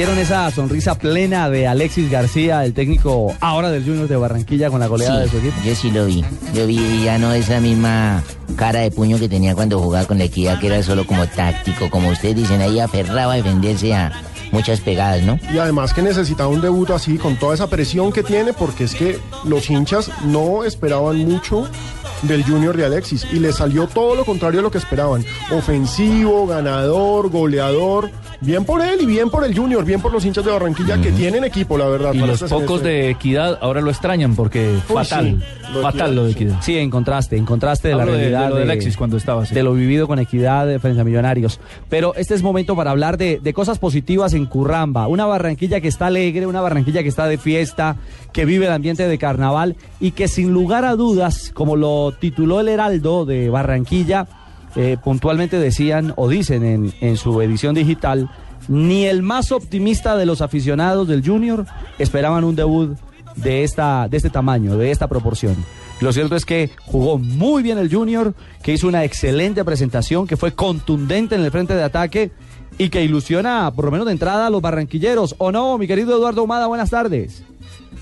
¿Vieron esa sonrisa plena de Alexis García, el técnico ahora del Junior de Barranquilla con la goleada de su equipo? Yo sí lo vi. Yo vi ya no esa misma cara de puño que tenía cuando jugaba con la equidad, que era solo como táctico, como ustedes dicen, ahí aferraba a defenderse a muchas pegadas, ¿no? Y además que necesitaba un debut así, con toda esa presión que tiene, porque es que los hinchas no esperaban mucho del Junior de Alexis y le salió todo lo contrario a lo que esperaban. Ofensivo, ganador, goleador. Bien por él y bien por el Junior, bien por los hinchas de Barranquilla que tienen equipo, la verdad. Y para los este pocos semestre. de equidad ahora lo extrañan porque Uy, fatal, sí, lo de fatal Equidad, lo de equidad. Sí, en contraste, en contraste de la Hablo de- de realidad lo de Alexis cuando estaba así. de lo vivido con equidad de frente a Millonarios. Pero este es momento para hablar de, de cosas positivas en Curramba. Una Barranquilla que está alegre, una Barranquilla que está de fiesta, que vive el ambiente de carnaval y que sin lugar a dudas, como lo tituló el Heraldo de Barranquilla, eh, puntualmente decían o dicen en, en su edición digital, ni el más optimista de los aficionados del Junior esperaban un debut de, esta, de este tamaño, de esta proporción. Lo cierto es que jugó muy bien el Junior, que hizo una excelente presentación, que fue contundente en el frente de ataque y que ilusiona, por lo menos de entrada, a los barranquilleros. ¿O no, mi querido Eduardo Humada? Buenas tardes.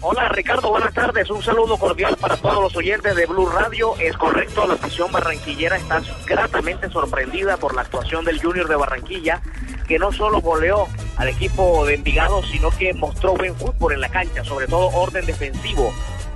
Hola Ricardo, buenas tardes. Un saludo cordial para todos los oyentes de Blue Radio. Es correcto, la afición barranquillera está gratamente sorprendida por la actuación del Junior de Barranquilla, que no solo goleó al equipo de Envigado, sino que mostró buen fútbol en la cancha, sobre todo orden defensivo.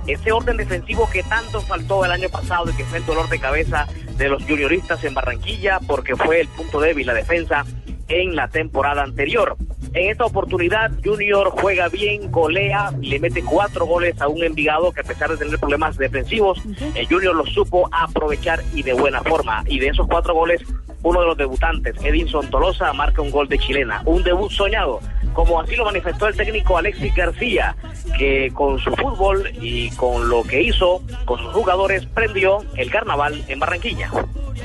Ese orden defensivo que tanto faltó el año pasado y que fue el dolor de cabeza de los junioristas en Barranquilla, porque fue el punto débil la defensa en la temporada anterior. En esta oportunidad, Junior juega bien, golea, le mete cuatro goles a un Envigado que a pesar de tener problemas defensivos, el Junior lo supo aprovechar y de buena forma. Y de esos cuatro goles, uno de los debutantes, Edinson Tolosa, marca un gol de chilena. Un debut soñado, como así lo manifestó el técnico Alexis García, que con su fútbol y con lo que hizo con sus jugadores prendió el carnaval en Barranquilla.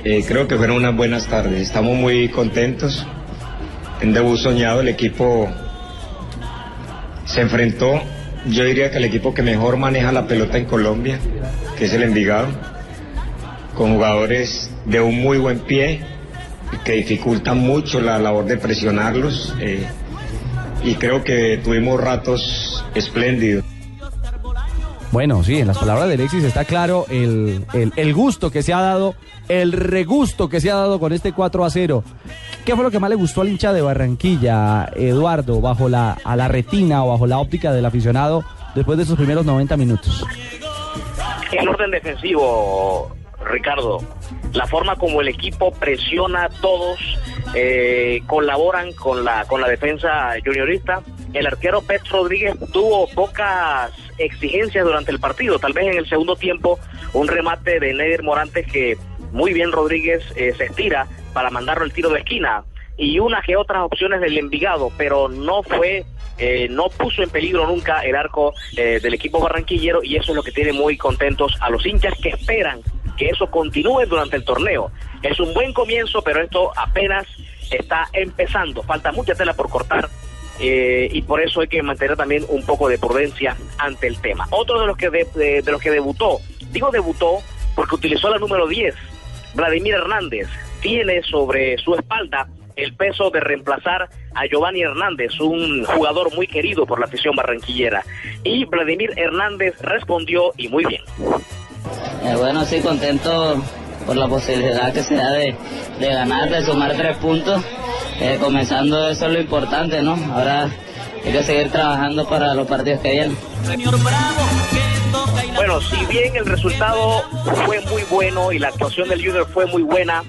Eh, creo que fueron unas buenas tardes. Estamos muy contentos. En debut soñado el equipo se enfrentó, yo diría que el equipo que mejor maneja la pelota en Colombia, que es el Envigado, con jugadores de un muy buen pie, que dificultan mucho la labor de presionarlos. eh, y creo que tuvimos ratos espléndidos. Bueno, sí, en las palabras de Alexis está claro el, el- el gusto que se ha dado, el regusto que se ha dado con este 4 a 0. ¿Qué fue lo que más le gustó al hincha de Barranquilla, Eduardo, bajo la, a la retina o bajo la óptica del aficionado después de esos primeros 90 minutos? El orden defensivo, Ricardo, la forma como el equipo presiona a todos, eh, colaboran con la con la defensa juniorista. El arquero Pet Rodríguez tuvo pocas exigencias durante el partido, tal vez en el segundo tiempo un remate de Neder Morantes que muy bien Rodríguez eh, se estira para mandarlo el tiro de esquina y unas que otras opciones del Envigado, pero no fue, eh, no puso en peligro nunca el arco eh, del equipo barranquillero y eso es lo que tiene muy contentos a los hinchas que esperan que eso continúe durante el torneo. Es un buen comienzo, pero esto apenas está empezando, falta mucha tela por cortar. Eh, y por eso hay que mantener también un poco de prudencia ante el tema. Otro de los que de, los que debutó, digo debutó porque utilizó la número 10, Vladimir Hernández, tiene sobre su espalda el peso de reemplazar a Giovanni Hernández, un jugador muy querido por la afición barranquillera. Y Vladimir Hernández respondió y muy bien. Eh, bueno, sí, contento por la posibilidad que se da de, de ganar, de sumar tres puntos. Eh, comenzando eso es lo importante, ¿no? Ahora hay que seguir trabajando para los partidos que vienen. Bueno, si bien el resultado fue muy bueno y la actuación del Junior fue muy buena,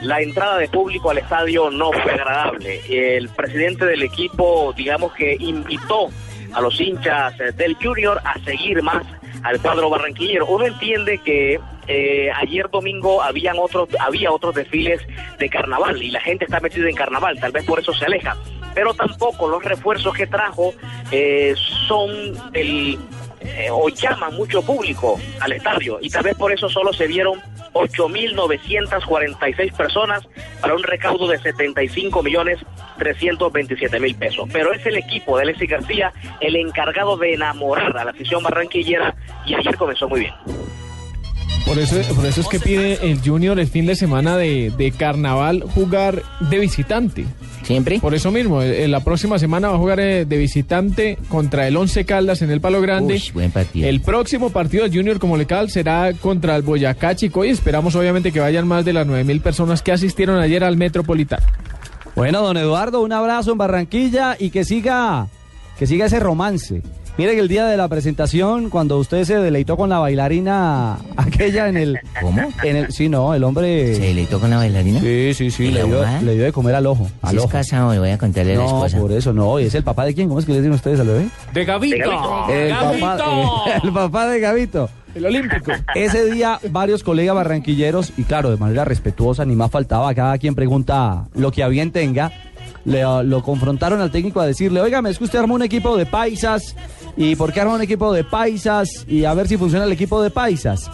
la entrada de público al estadio no fue agradable. El presidente del equipo, digamos que invitó a los hinchas del Junior a seguir más al cuadro barranquillero. Uno entiende que eh, ayer domingo habían otros, había otros desfiles de carnaval y la gente está metida en carnaval, tal vez por eso se aleja. Pero tampoco los refuerzos que trajo eh, son el eh, o llaman mucho público al estadio y tal vez por eso solo se vieron 8.946 personas para un recaudo de 75 millones 327 mil pesos. Pero es el equipo de Alexis García el encargado de enamorar a la afición barranquillera y ayer comenzó muy bien. Por eso, por eso es que pide el Junior el fin de semana de, de carnaval jugar de visitante. ¿Siempre? Por eso mismo, eh, la próxima semana va a jugar eh, de visitante contra el Once Caldas en el Palo Grande. Uy, buen partido. El próximo partido del Junior como local será contra el Boyacá Chico y esperamos obviamente que vayan más de las nueve mil personas que asistieron ayer al Metropolitano. Bueno, don Eduardo, un abrazo en Barranquilla y que siga, que siga ese romance. Mire que el día de la presentación, cuando usted se deleitó con la bailarina aquella en el... ¿Cómo? En el, sí, no, el hombre... ¿Se deleitó con la bailarina? Sí, sí, sí, ¿Y le dio, le dio de comer al ojo. Al Si es ojo. casado, le voy a contarle a la No, esposa. por eso no. ¿Y es el papá de quién? ¿Cómo es que le dicen ustedes al bebé? De Gavito. El papá, el papá de Gavito. El Olímpico. Ese día, varios colegas barranquilleros, y claro, de manera respetuosa, ni más faltaba, cada quien pregunta lo que a bien tenga, le, lo confrontaron al técnico a decirle, oiga, es que usted armó un equipo de paisas, ¿y por qué armó un equipo de paisas? Y a ver si funciona el equipo de paisas.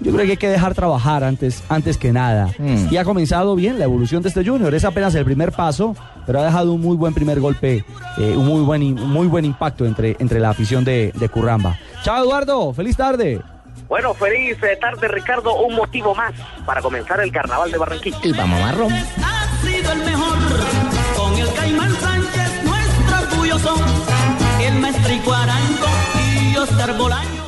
Yo creo que hay que dejar trabajar antes, antes que nada. Mm. Y ha comenzado bien la evolución de este Junior. Es apenas el primer paso, pero ha dejado un muy buen primer golpe, eh, un muy buen, un muy buen impacto entre, entre la afición de, de Curramba. Chao Eduardo, feliz tarde. Bueno, feliz eh, tarde Ricardo, un motivo más para comenzar el carnaval de Barranquilla. Y vamos marrón. ha sido el mejor. Con el Caimán Sánchez, nuestro orgullo son. El maestro Cuarango y Oscar Bolaño.